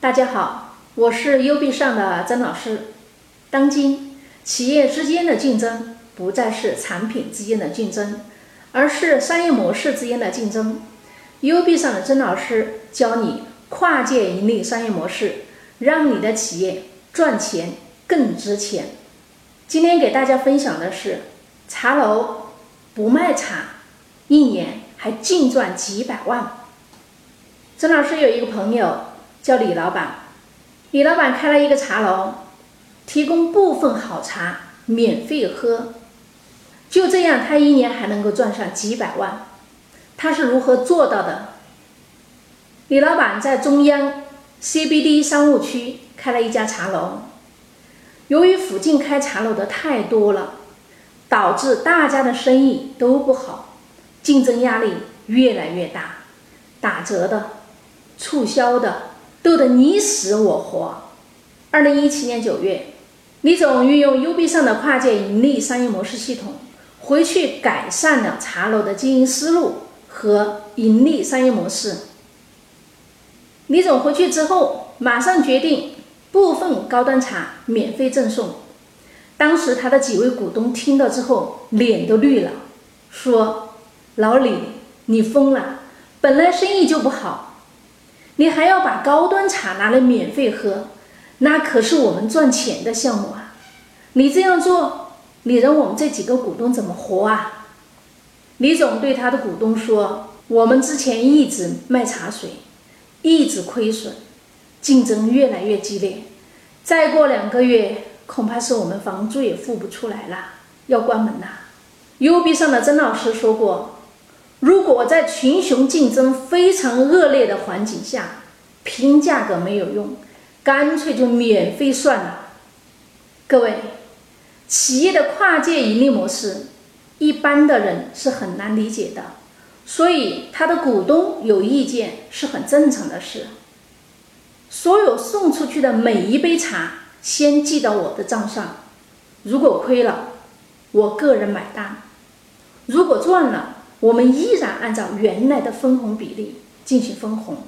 大家好，我是优币上的曾老师。当今企业之间的竞争不再是产品之间的竞争，而是商业模式之间的竞争。优币上的曾老师教你跨界盈利商业模式，让你的企业赚钱更值钱。今天给大家分享的是茶楼不卖茶，一年还净赚几百万。曾老师有一个朋友。叫李老板，李老板开了一个茶楼，提供部分好茶免费喝，就这样他一年还能够赚上几百万。他是如何做到的？李老板在中央 CBD 商务区开了一家茶楼，由于附近开茶楼的太多了，导致大家的生意都不好，竞争压力越来越大，打折的、促销的。斗得你死我活。二零一七年九月，李总运用 U B 上的跨界盈利商业模式系统，回去改善了茶楼的经营思路和盈利商业模式。李总回去之后，马上决定部分高端茶免费赠送。当时他的几位股东听到之后，脸都绿了，说：“老李，你疯了！本来生意就不好。”你还要把高端茶拿来免费喝，那可是我们赚钱的项目啊！你这样做，你让我们这几个股东怎么活啊？李总对他的股东说：“我们之前一直卖茶水，一直亏损，竞争越来越激烈，再过两个月，恐怕是我们房租也付不出来了，要关门了。”U B 上的曾老师说过。如果在群雄竞争非常恶劣的环境下，拼价格没有用，干脆就免费算了。各位，企业的跨界盈利模式，一般的人是很难理解的，所以他的股东有意见是很正常的事。所有送出去的每一杯茶，先记到我的账上，如果亏了，我个人买单；如果赚了，我们依然按照原来的分红比例进行分红，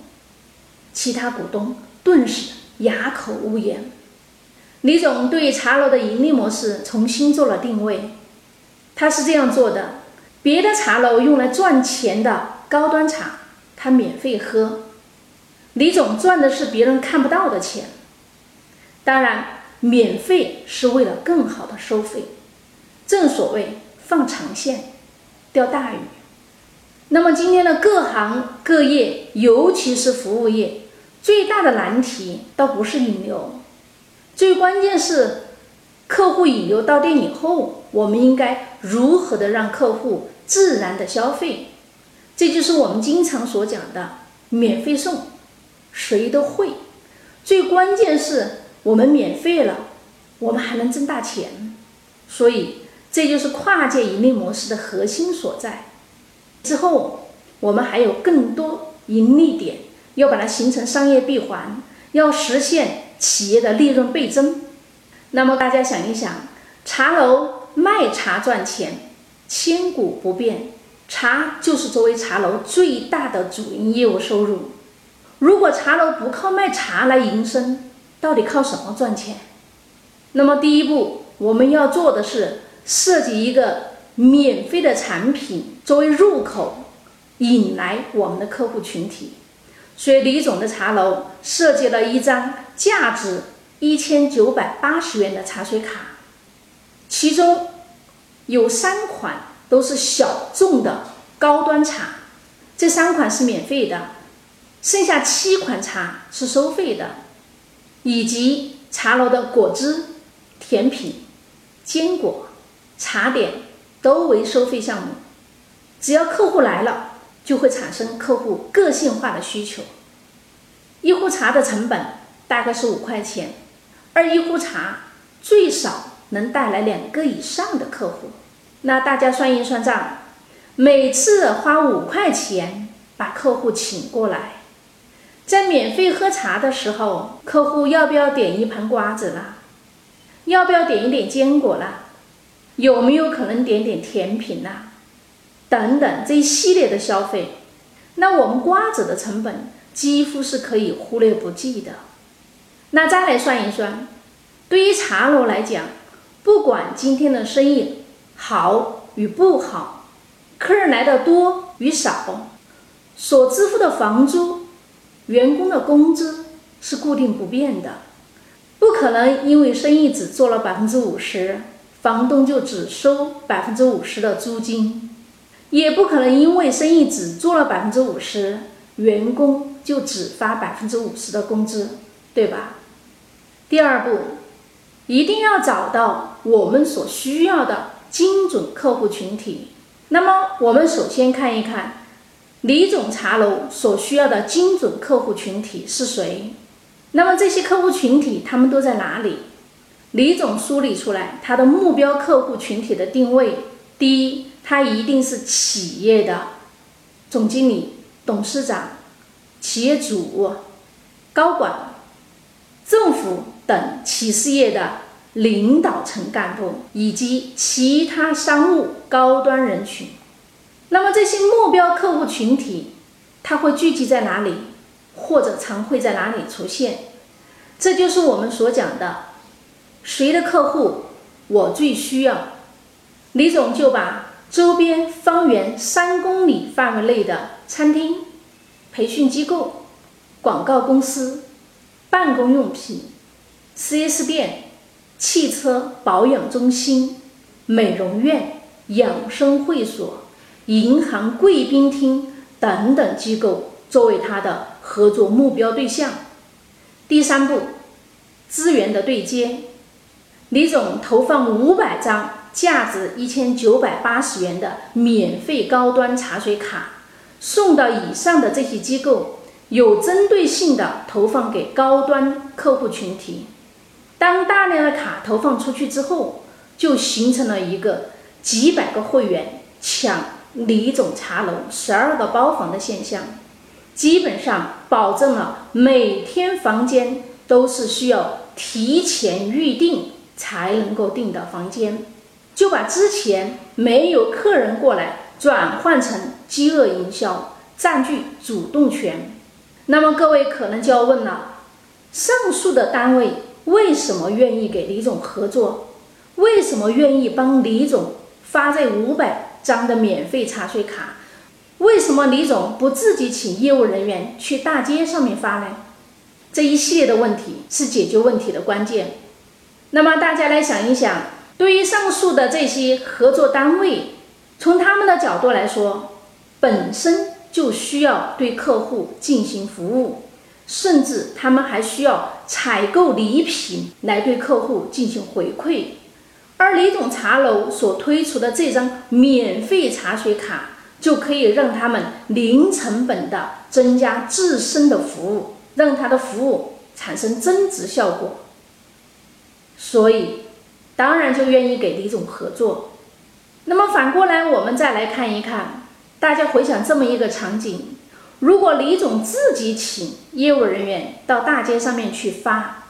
其他股东顿时哑口无言。李总对茶楼的盈利模式重新做了定位，他是这样做的：别的茶楼用来赚钱的高端茶，他免费喝；李总赚的是别人看不到的钱。当然，免费是为了更好的收费。正所谓放长线，钓大鱼。那么今天的各行各业，尤其是服务业，最大的难题倒不是引流，最关键是客户引流到店以后，我们应该如何的让客户自然的消费？这就是我们经常所讲的免费送，谁都会。最关键是我们免费了，我们还能挣大钱，所以这就是跨界盈利模式的核心所在。之后，我们还有更多盈利点，要把它形成商业闭环，要实现企业的利润倍增。那么大家想一想，茶楼卖茶赚钱，千古不变，茶就是作为茶楼最大的主营业务收入。如果茶楼不靠卖茶来营生，到底靠什么赚钱？那么第一步，我们要做的是设计一个。免费的产品作为入口，引来我们的客户群体。所以李总的茶楼设计了一张价值一千九百八十元的茶水卡，其中有三款都是小众的高端茶，这三款是免费的，剩下七款茶是收费的，以及茶楼的果汁、甜品、坚果、茶点。都为收费项目，只要客户来了，就会产生客户个性化的需求。一壶茶的成本大概是五块钱，而一壶茶最少能带来两个以上的客户。那大家算一算账，每次花五块钱把客户请过来，在免费喝茶的时候，客户要不要点一盘瓜子啦？要不要点一点坚果啦？有没有可能点点甜品呐？等等这一系列的消费，那我们瓜子的成本几乎是可以忽略不计的。那再来算一算，对于茶楼来讲，不管今天的生意好与不好，客人来的多与少，所支付的房租、员工的工资是固定不变的，不可能因为生意只做了百分之五十，房东就只收百分之五十的租金，也不可能因为生意只做了百分之五十，员工就只发百分之五十的工资，对吧？第二步，一定要找到我们所需要的精准客户群体。那么，我们首先看一看李总茶楼所需要的精准客户群体是谁。那么，这些客户群体他们都在哪里？李总梳理出来，他的目标客户群体的定位：第一，他一定是企业的总经理、董事长、企业主、高管、政府。等企事业的领导层干部以及其他商务高端人群，那么这些目标客户群体，它会聚集在哪里，或者常会在哪里出现？这就是我们所讲的，谁的客户我最需要。李总就把周边方圆三公里范围内的餐厅、培训机构、广告公司、办公用品。4S 店、汽车保养中心、美容院、养生会所、银行贵宾厅等等机构作为他的合作目标对象。第三步，资源的对接。李总投放五百张价值一千九百八十元的免费高端茶水卡，送到以上的这些机构，有针对性的投放给高端客户群体。当大量的卡投放出去之后，就形成了一个几百个会员抢李总茶楼十二个包房的现象，基本上保证了每天房间都是需要提前预定才能够订的房间，就把之前没有客人过来转换成饥饿营销，占据主动权。那么各位可能就要问了，上述的单位。为什么愿意给李总合作？为什么愿意帮李总发这五百张的免费茶水卡？为什么李总不自己请业务人员去大街上面发呢？这一系列的问题是解决问题的关键。那么大家来想一想，对于上述的这些合作单位，从他们的角度来说，本身就需要对客户进行服务。甚至他们还需要采购礼品来对客户进行回馈，而李总茶楼所推出的这张免费茶水卡，就可以让他们零成本的增加自身的服务，让他的服务产生增值效果。所以，当然就愿意给李总合作。那么反过来，我们再来看一看，大家回想这么一个场景。如果李总自己请业务人员到大街上面去发，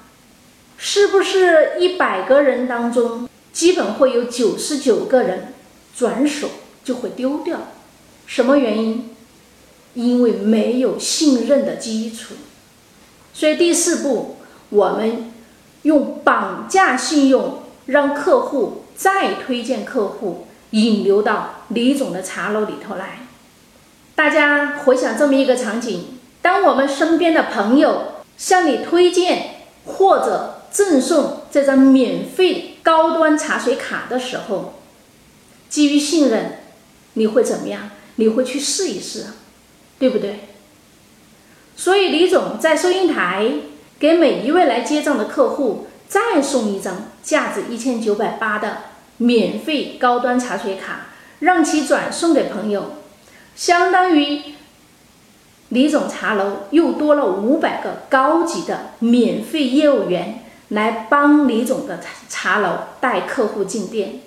是不是一百个人当中，基本会有九十九个人转手就会丢掉？什么原因？因为没有信任的基础。所以第四步，我们用绑架信用，让客户再推荐客户，引流到李总的茶楼里头来。大家回想这么一个场景：当我们身边的朋友向你推荐或者赠送这张免费高端茶水卡的时候，基于信任，你会怎么样？你会去试一试，对不对？所以李总在收银台给每一位来结账的客户再送一张价值一千九百八的免费高端茶水卡，让其转送给朋友。相当于李总茶楼又多了五百个高级的免费业务员来帮李总的茶楼带客户进店。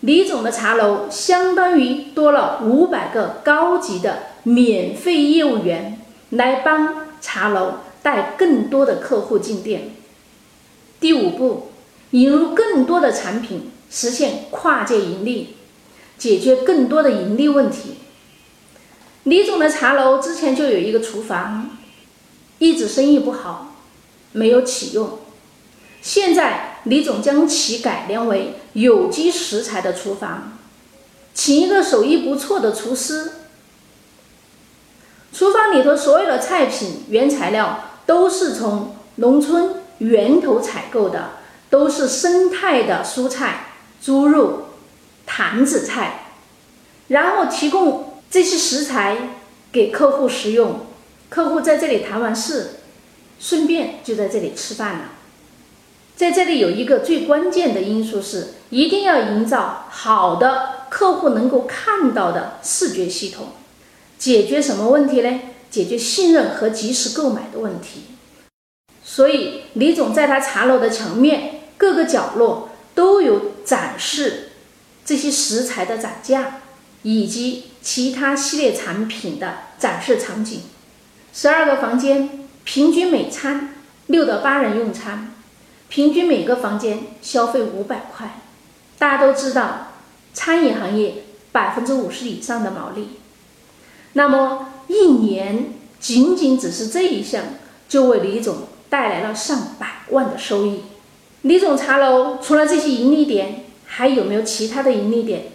李总的茶楼相当于多了五百个高级的免费业务员来帮茶楼带更多的客户进店。第五步，引入更多的产品，实现跨界盈利。解决更多的盈利问题。李总的茶楼之前就有一个厨房，一直生意不好，没有启用。现在李总将其改良为有机食材的厨房，请一个手艺不错的厨师。厨房里头所有的菜品原材料都是从农村源头采购的，都是生态的蔬菜、猪肉、坛子菜，然后提供这些食材给客户食用。客户在这里谈完事，顺便就在这里吃饭了。在这里有一个最关键的因素是，一定要营造好的客户能够看到的视觉系统，解决什么问题呢？解决信任和及时购买的问题。所以李总在他茶楼的墙面各个角落都有展示这些食材的展架，以及其他系列产品的展示场景。十二个房间，平均每餐六到八人用餐。平均每个房间消费五百块，大家都知道，餐饮行业百分之五十以上的毛利，那么一年仅仅只是这一项，就为李总带来了上百万的收益。李总茶楼除了这些盈利点，还有没有其他的盈利点？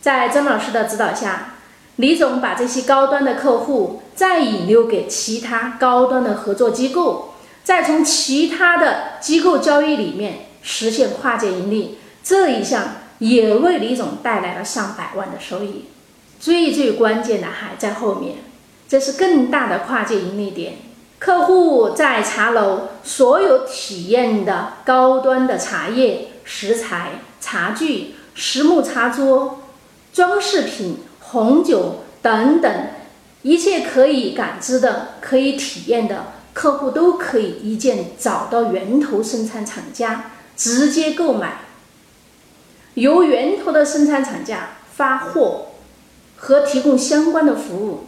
在曾老师的指导下，李总把这些高端的客户再引流给其他高端的合作机构。再从其他的机构交易里面实现跨界盈利，这一项也为李总带来了上百万的收益。最最关键的还在后面，这是更大的跨界盈利点。客户在茶楼所有体验的高端的茶叶、食材、茶具、实木茶桌、装饰品、红酒等等一切可以感知的、可以体验的。客户都可以一键找到源头生产厂家，直接购买，由源头的生产厂家发货和提供相关的服务。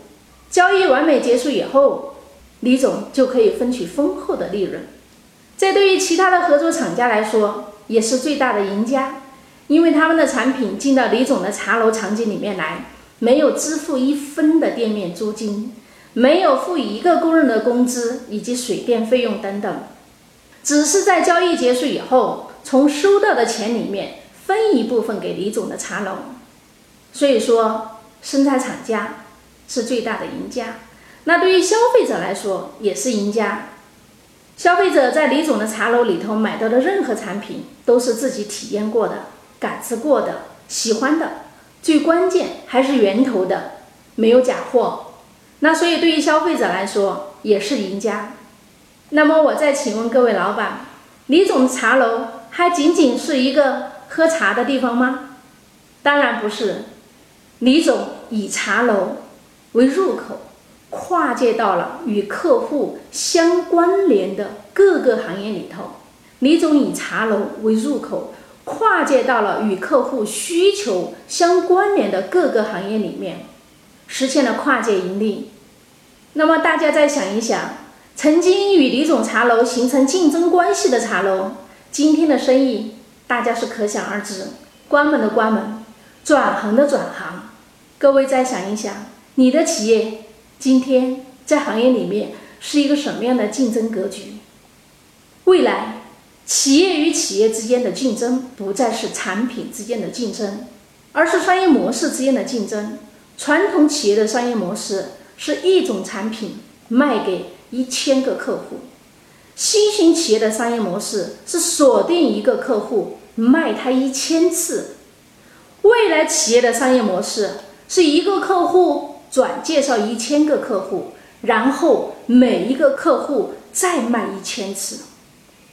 交易完美结束以后，李总就可以分取丰厚的利润。这对于其他的合作厂家来说也是最大的赢家，因为他们的产品进到李总的茶楼场景里面来，没有支付一分的店面租金。没有付一个工人的工资以及水电费用等等，只是在交易结束以后，从收到的钱里面分一部分给李总的茶楼。所以说，生产厂家是最大的赢家。那对于消费者来说也是赢家。消费者在李总的茶楼里头买到的任何产品，都是自己体验过的、感知过的、喜欢的。最关键还是源头的，没有假货。那所以对于消费者来说也是赢家。那么我再请问各位老板，李总茶楼还仅仅是一个喝茶的地方吗？当然不是，李总以茶楼为入口，跨界到了与客户相关联的各个行业里头。李总以茶楼为入口，跨界到了与客户需求相关联的各个行业里面。实现了跨界盈利，那么大家再想一想，曾经与李总茶楼形成竞争关系的茶楼，今天的生意大家是可想而知，关门的关门，转行的转行。各位再想一想，你的企业今天在行业里面是一个什么样的竞争格局？未来，企业与企业之间的竞争不再是产品之间的竞争，而是商业模式之间的竞争。传统企业的商业模式是一种产品卖给一千个客户，新型企业的商业模式是锁定一个客户卖他一千次，未来企业的商业模式是一个客户转介绍一千个客户，然后每一个客户再卖一千次。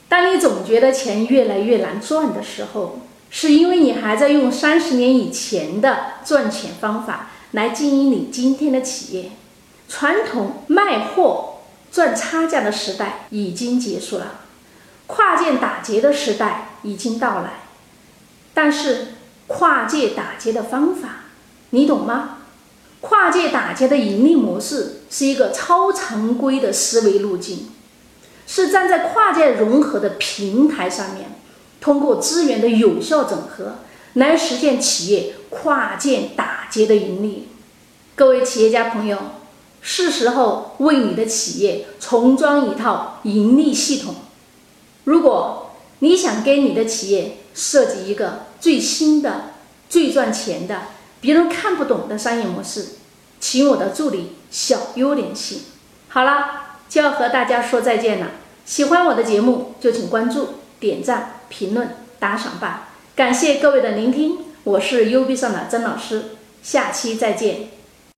当你总觉得钱越来越难赚的时候，是因为你还在用三十年以前的赚钱方法。来经营你今天的企业，传统卖货赚差价的时代已经结束了，跨界打劫的时代已经到来。但是跨界打劫的方法，你懂吗？跨界打劫的盈利模式是一个超常规的思维路径，是站在跨界融合的平台上面，通过资源的有效整合。来实现企业跨界打劫的盈利。各位企业家朋友，是时候为你的企业重装一套盈利系统。如果你想给你的企业设计一个最新的、最赚钱的、别人看不懂的商业模式，请我的助理小优联系。好了，就要和大家说再见了。喜欢我的节目就请关注、点赞、评论、打赏吧。感谢各位的聆听，我是 U B 上的曾老师，下期再见。